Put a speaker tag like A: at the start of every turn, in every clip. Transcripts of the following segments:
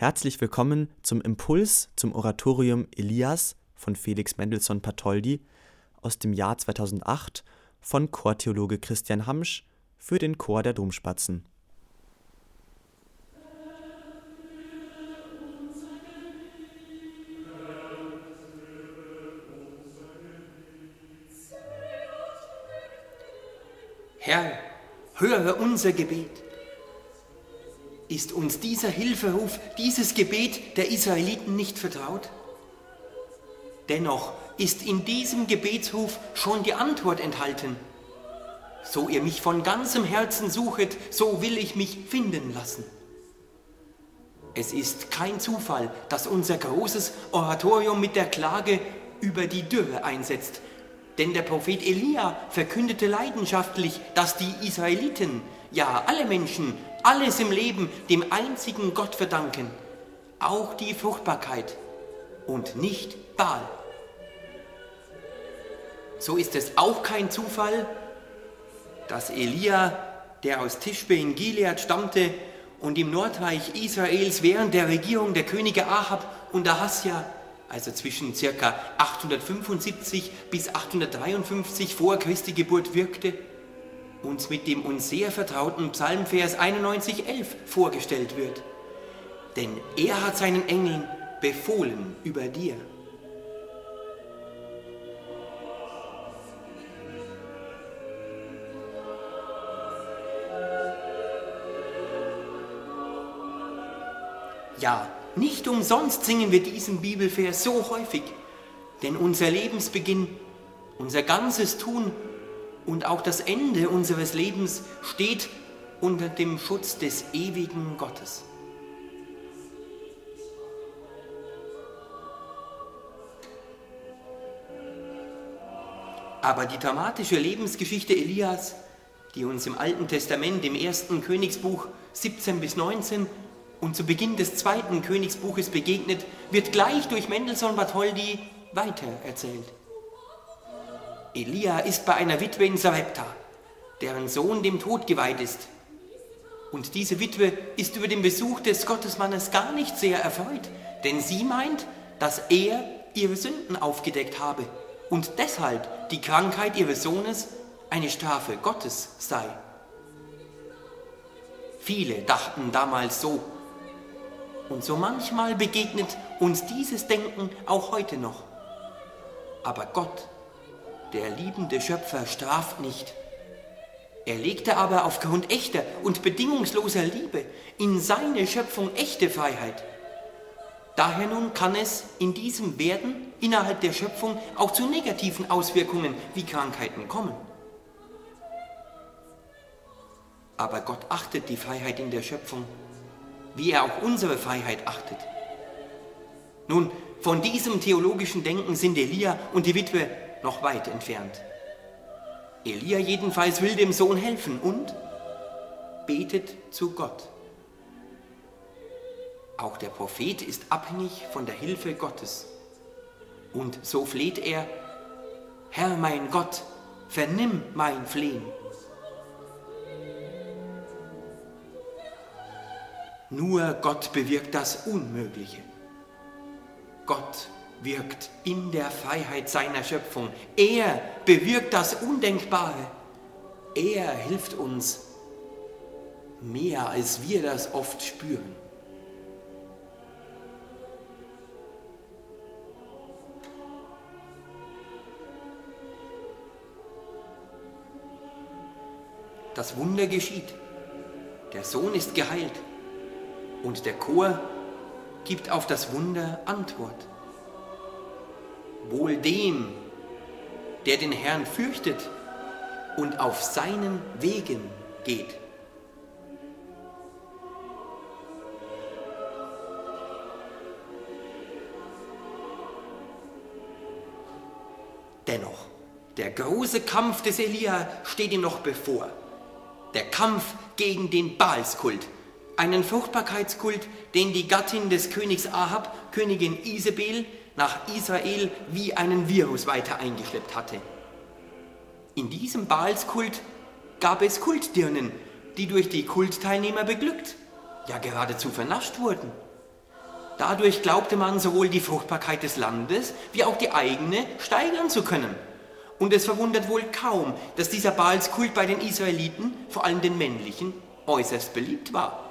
A: Herzlich willkommen zum Impuls zum Oratorium Elias von Felix Mendelssohn Patoldi aus dem Jahr 2008 von Chortheologe Christian Hamsch für den Chor der Domspatzen.
B: Herr, höre unser Gebet. Ist uns dieser Hilferuf, dieses Gebet der Israeliten nicht vertraut? Dennoch ist in diesem Gebetsruf schon die Antwort enthalten. So ihr mich von ganzem Herzen suchet, so will ich mich finden lassen. Es ist kein Zufall, dass unser großes Oratorium mit der Klage über die Dürre einsetzt, denn der Prophet Elia verkündete leidenschaftlich, dass die Israeliten, ja alle Menschen, alles im Leben dem einzigen Gott verdanken, auch die Fruchtbarkeit und nicht Baal. So ist es auch kein Zufall, dass Elia, der aus Tischbe in Gilead stammte und im Nordreich Israels während der Regierung der Könige Ahab und Ahasja, also zwischen ca. 875 bis 853 vor Christi Geburt wirkte, uns mit dem uns sehr vertrauten Psalmvers 91,11 vorgestellt wird. Denn er hat seinen Engeln befohlen über dir. Ja, nicht umsonst singen wir diesen Bibelvers so häufig, denn unser Lebensbeginn, unser ganzes Tun und auch das Ende unseres Lebens steht unter dem Schutz des ewigen Gottes. Aber die dramatische Lebensgeschichte Elias, die uns im Alten Testament, im ersten Königsbuch 17 bis 19 und zu Beginn des zweiten Königsbuches begegnet, wird gleich durch Mendelssohn Bartholdy weiter erzählt. Elia ist bei einer Witwe in Sarepta, deren Sohn dem Tod geweiht ist. Und diese Witwe ist über den Besuch des Gottesmannes gar nicht sehr erfreut, denn sie meint, dass er ihre Sünden aufgedeckt habe und deshalb die Krankheit ihres Sohnes eine Strafe Gottes sei. Viele dachten damals so. Und so manchmal begegnet uns dieses Denken auch heute noch. Aber Gott der liebende Schöpfer straft nicht. Er legte aber aufgrund echter und bedingungsloser Liebe in seine Schöpfung echte Freiheit. Daher nun kann es in diesem Werden innerhalb der Schöpfung auch zu negativen Auswirkungen wie Krankheiten kommen. Aber Gott achtet die Freiheit in der Schöpfung, wie er auch unsere Freiheit achtet. Nun, von diesem theologischen Denken sind Elia und die Witwe noch weit entfernt. Elia jedenfalls will dem Sohn helfen und betet zu Gott. Auch der Prophet ist abhängig von der Hilfe Gottes. Und so fleht er, Herr mein Gott, vernimm mein Flehen. Nur Gott bewirkt das Unmögliche. Gott wirkt in der Freiheit seiner Schöpfung. Er bewirkt das Undenkbare. Er hilft uns mehr, als wir das oft spüren. Das Wunder geschieht. Der Sohn ist geheilt und der Chor gibt auf das Wunder Antwort. Wohl dem, der den Herrn fürchtet und auf seinen Wegen geht. Dennoch, der große Kampf des Elia steht ihm noch bevor. Der Kampf gegen den Baalskult, einen Fruchtbarkeitskult, den die Gattin des Königs Ahab, Königin Isabel, nach Israel wie einen Virus weiter eingeschleppt hatte. In diesem Baalskult gab es Kultdirnen, die durch die Kultteilnehmer beglückt, ja geradezu vernascht wurden. Dadurch glaubte man sowohl die Fruchtbarkeit des Landes wie auch die eigene steigern zu können. Und es verwundert wohl kaum, dass dieser Baalskult bei den Israeliten, vor allem den männlichen, äußerst beliebt war.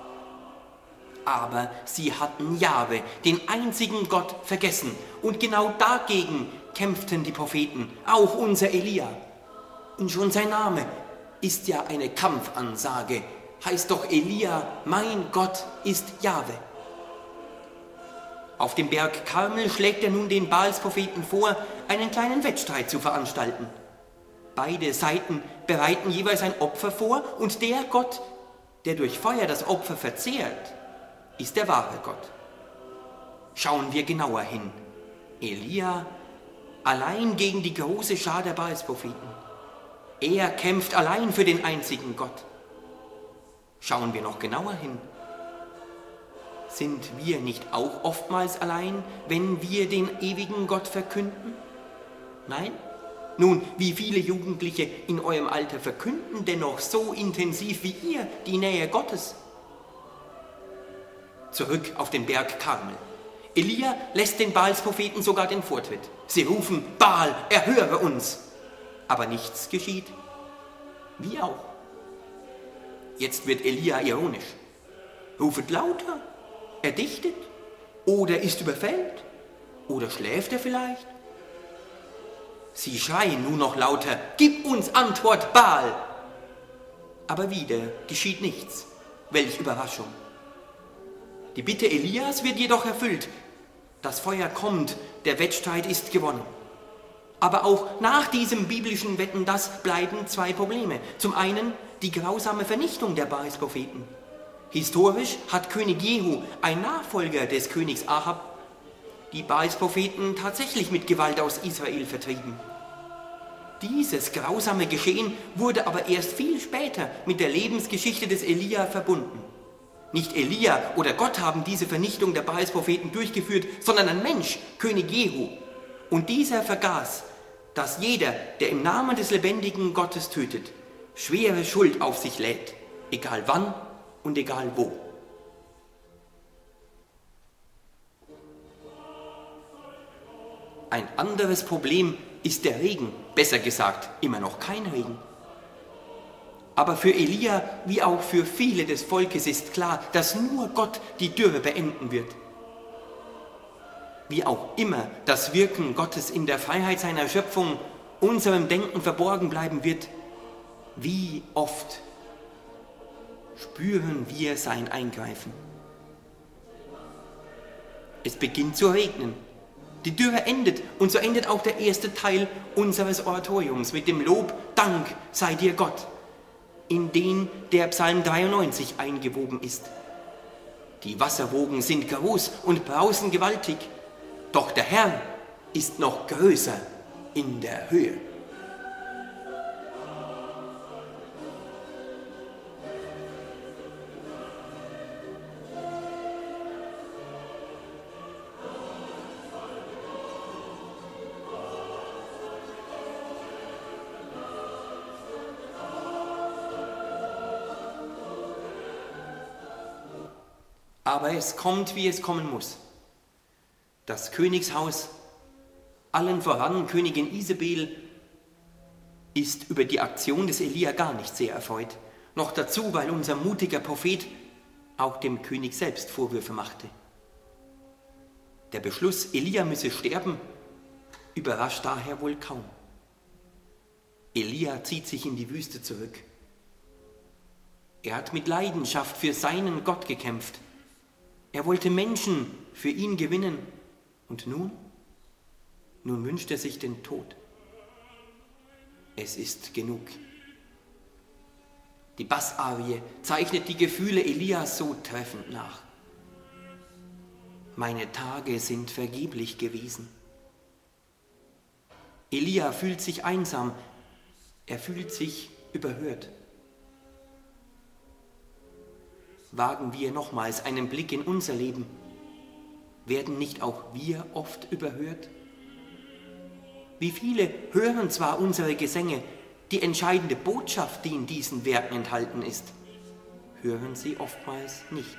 B: Aber sie hatten Jahwe, den einzigen Gott, vergessen. Und genau dagegen kämpften die Propheten, auch unser Elia. Und schon sein Name ist ja eine Kampfansage, heißt doch Elia, mein Gott ist Jahwe. Auf dem Berg Karmel schlägt er nun den Baalspropheten vor, einen kleinen Wettstreit zu veranstalten. Beide Seiten bereiten jeweils ein Opfer vor und der Gott, der durch Feuer das Opfer verzehrt, ist der wahre Gott. Schauen wir genauer hin. Elia allein gegen die große Schar der Baalspropheten. Er kämpft allein für den einzigen Gott. Schauen wir noch genauer hin. Sind wir nicht auch oftmals allein, wenn wir den ewigen Gott verkünden? Nein? Nun, wie viele Jugendliche in eurem Alter verkünden dennoch so intensiv wie ihr die Nähe Gottes? Zurück auf den Berg Karmel. Elia lässt den Baalspropheten sogar den Vortritt. Sie rufen, Baal, erhöre uns. Aber nichts geschieht. Wie auch. Jetzt wird Elia ironisch. Rufet lauter, er dichtet oder ist überfällt oder schläft er vielleicht? Sie schreien nun noch lauter, gib uns Antwort, Baal! Aber wieder geschieht nichts. Welch Überraschung. Die Bitte Elias wird jedoch erfüllt. Das Feuer kommt, der Wettstreit ist gewonnen. Aber auch nach diesem biblischen Wetten, das bleiben zwei Probleme. Zum einen die grausame Vernichtung der Baals-Propheten. Historisch hat König Jehu, ein Nachfolger des Königs Ahab, die Baals-Propheten tatsächlich mit Gewalt aus Israel vertrieben. Dieses grausame Geschehen wurde aber erst viel später mit der Lebensgeschichte des Elia verbunden. Nicht Elia oder Gott haben diese Vernichtung der Baals-Propheten durchgeführt, sondern ein Mensch, König Jehu. Und dieser vergaß, dass jeder, der im Namen des lebendigen Gottes tötet, schwere Schuld auf sich lädt, egal wann und egal wo. Ein anderes Problem ist der Regen, besser gesagt, immer noch kein Regen. Aber für Elia wie auch für viele des Volkes ist klar, dass nur Gott die Dürre beenden wird. Wie auch immer das Wirken Gottes in der Freiheit seiner Schöpfung unserem Denken verborgen bleiben wird, wie oft spüren wir sein Eingreifen. Es beginnt zu regnen. Die Dürre endet und so endet auch der erste Teil unseres Oratoriums mit dem Lob, Dank sei dir Gott, in den der Psalm 93 eingewoben ist. Die Wasserwogen sind groß und brausen gewaltig, doch der Herr ist noch größer in der Höhe. Aber es kommt, wie es kommen muss. Das Königshaus, allen voran Königin Isabel, ist über die Aktion des Elia gar nicht sehr erfreut. Noch dazu, weil unser mutiger Prophet auch dem König selbst Vorwürfe machte. Der Beschluss, Elia müsse sterben, überrascht daher wohl kaum. Elia zieht sich in die Wüste zurück. Er hat mit Leidenschaft für seinen Gott gekämpft. Er wollte Menschen für ihn gewinnen. Und nun? Nun wünscht er sich den Tod. Es ist genug. Die Bassarie zeichnet die Gefühle Elias so treffend nach. Meine Tage sind vergeblich gewesen. Elia fühlt sich einsam, er fühlt sich überhört wagen wir nochmals einen Blick in unser Leben. Werden nicht auch wir oft überhört? Wie viele hören zwar unsere Gesänge, die entscheidende Botschaft, die in diesen Werken enthalten ist, hören sie oftmals nicht.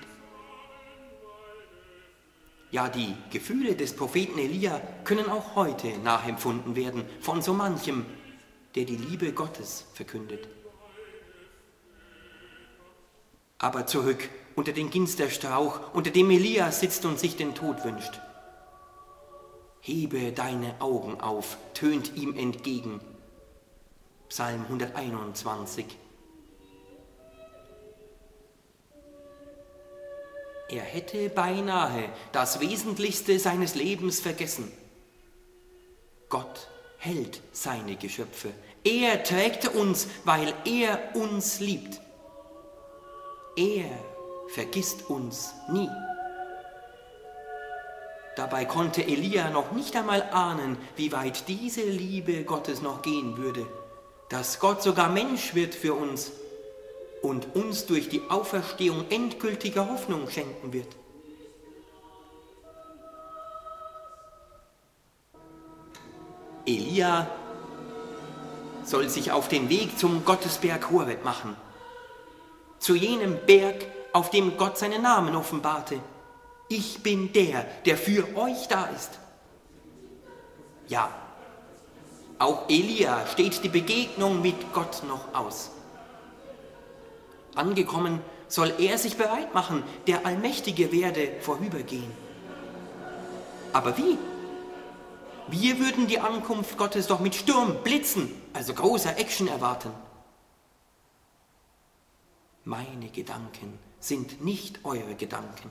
B: Ja, die Gefühle des Propheten Elia können auch heute nachempfunden werden von so manchem, der die Liebe Gottes verkündet. Aber zurück unter den Ginsterstrauch, unter dem Elia sitzt und sich den Tod wünscht. Hebe deine Augen auf, tönt ihm entgegen. Psalm 121. Er hätte beinahe das Wesentlichste seines Lebens vergessen. Gott hält seine Geschöpfe. Er trägt uns, weil er uns liebt. Er vergisst uns nie. Dabei konnte Elia noch nicht einmal ahnen, wie weit diese Liebe Gottes noch gehen würde, dass Gott sogar Mensch wird für uns und uns durch die Auferstehung endgültige Hoffnung schenken wird. Elia soll sich auf den Weg zum Gottesberg Horeb machen, zu jenem Berg, auf dem Gott seinen Namen offenbarte. Ich bin der, der für euch da ist. Ja, auch Elia steht die Begegnung mit Gott noch aus. Angekommen soll er sich bereit machen, der Allmächtige werde vorübergehen. Aber wie? Wir würden die Ankunft Gottes doch mit Sturm, Blitzen, also großer Action erwarten. Meine Gedanken sind nicht eure Gedanken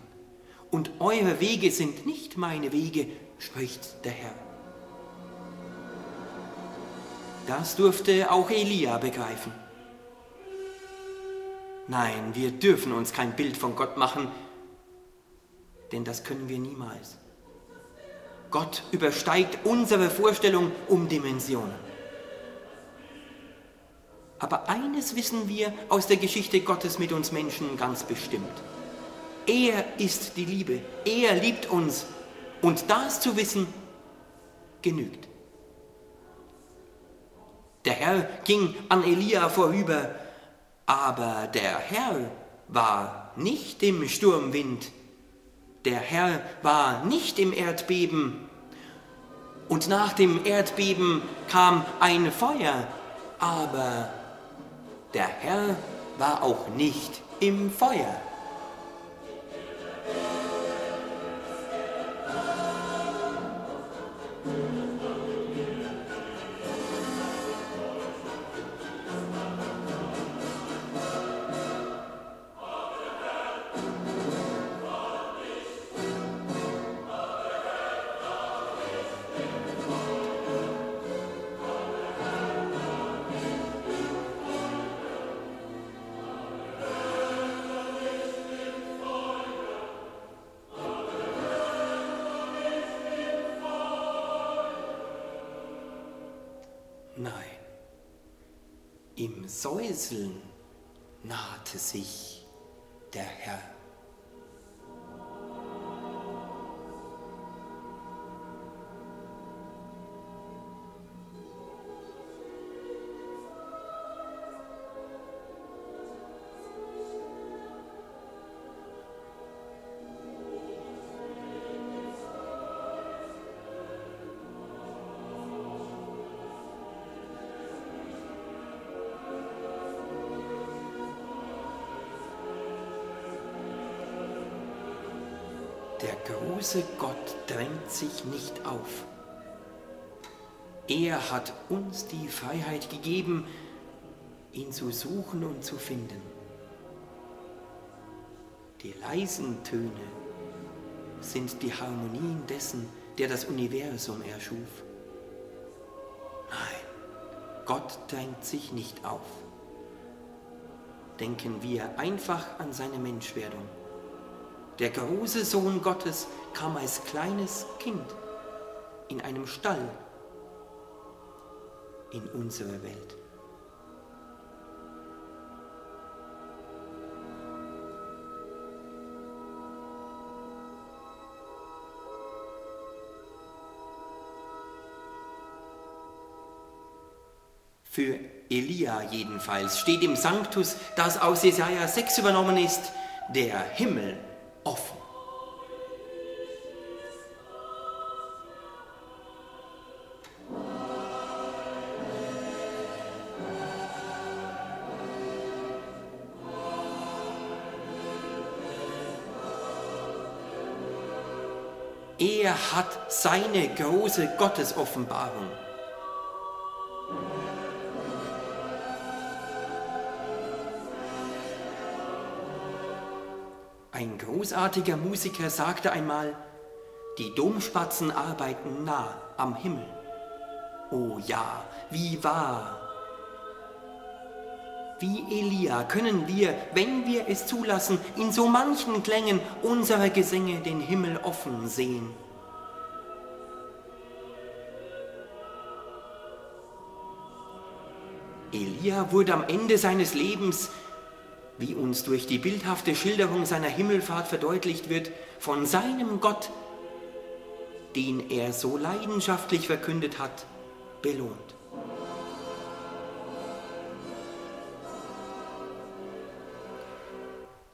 B: und eure Wege sind nicht meine Wege, spricht der Herr. Das durfte auch Elia begreifen. Nein, wir dürfen uns kein Bild von Gott machen, denn das können wir niemals. Gott übersteigt unsere Vorstellung um Dimensionen. Aber eines wissen wir aus der Geschichte Gottes mit uns Menschen ganz bestimmt. Er ist die Liebe, er liebt uns und das zu wissen genügt. Der Herr ging an Elia vorüber aber der Herr war nicht im Sturmwind, der Herr war nicht im Erdbeben. Und nach dem Erdbeben kam ein Feuer, aber der Herr war auch nicht im Feuer. Im Säuseln nahte sich der Herr. Große Gott drängt sich nicht auf. Er hat uns die Freiheit gegeben, ihn zu suchen und zu finden. Die leisen Töne sind die Harmonien dessen, der das Universum erschuf. Nein, Gott drängt sich nicht auf. Denken wir einfach an seine Menschwerdung der große Sohn Gottes kam als kleines Kind in einem Stall in unsere Welt. Für Elia jedenfalls steht im Sanctus, das aus Jesaja 6 übernommen ist, der Himmel offen. Er hat seine große Gottesoffenbarung Ein großartiger Musiker sagte einmal, die Domspatzen arbeiten nah am Himmel. Oh ja, wie wahr! Wie Elia können wir, wenn wir es zulassen, in so manchen Klängen unserer Gesänge den Himmel offen sehen. Elia wurde am Ende seines Lebens, wie uns durch die bildhafte Schilderung seiner Himmelfahrt verdeutlicht wird, von seinem Gott, den er so leidenschaftlich verkündet hat, belohnt.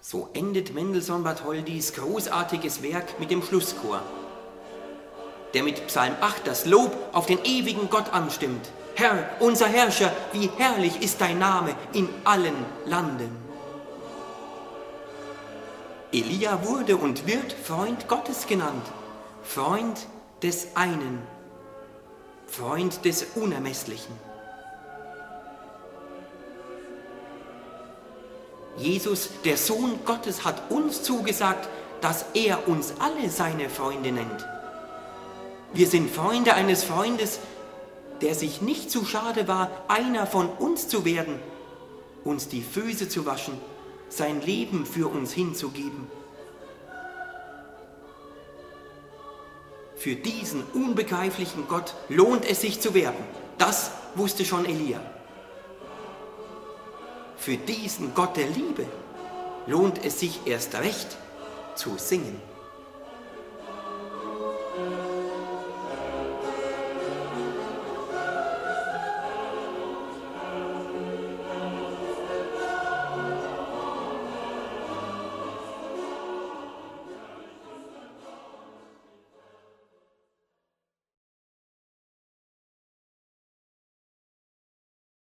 B: So endet Mendelssohn Bartholdys großartiges Werk mit dem Schlusschor, der mit Psalm 8 das Lob auf den ewigen Gott anstimmt. Herr, unser Herrscher, wie herrlich ist dein Name in allen Landen. Elia wurde und wird Freund Gottes genannt, Freund des einen, Freund des Unermesslichen. Jesus, der Sohn Gottes, hat uns zugesagt, dass er uns alle seine Freunde nennt. Wir sind Freunde eines Freundes, der sich nicht zu schade war, einer von uns zu werden, uns die Füße zu waschen, sein Leben für uns hinzugeben. Für diesen unbegreiflichen Gott lohnt es sich zu werben. Das wusste schon Elia. Für diesen Gott der Liebe lohnt es sich erst recht zu singen.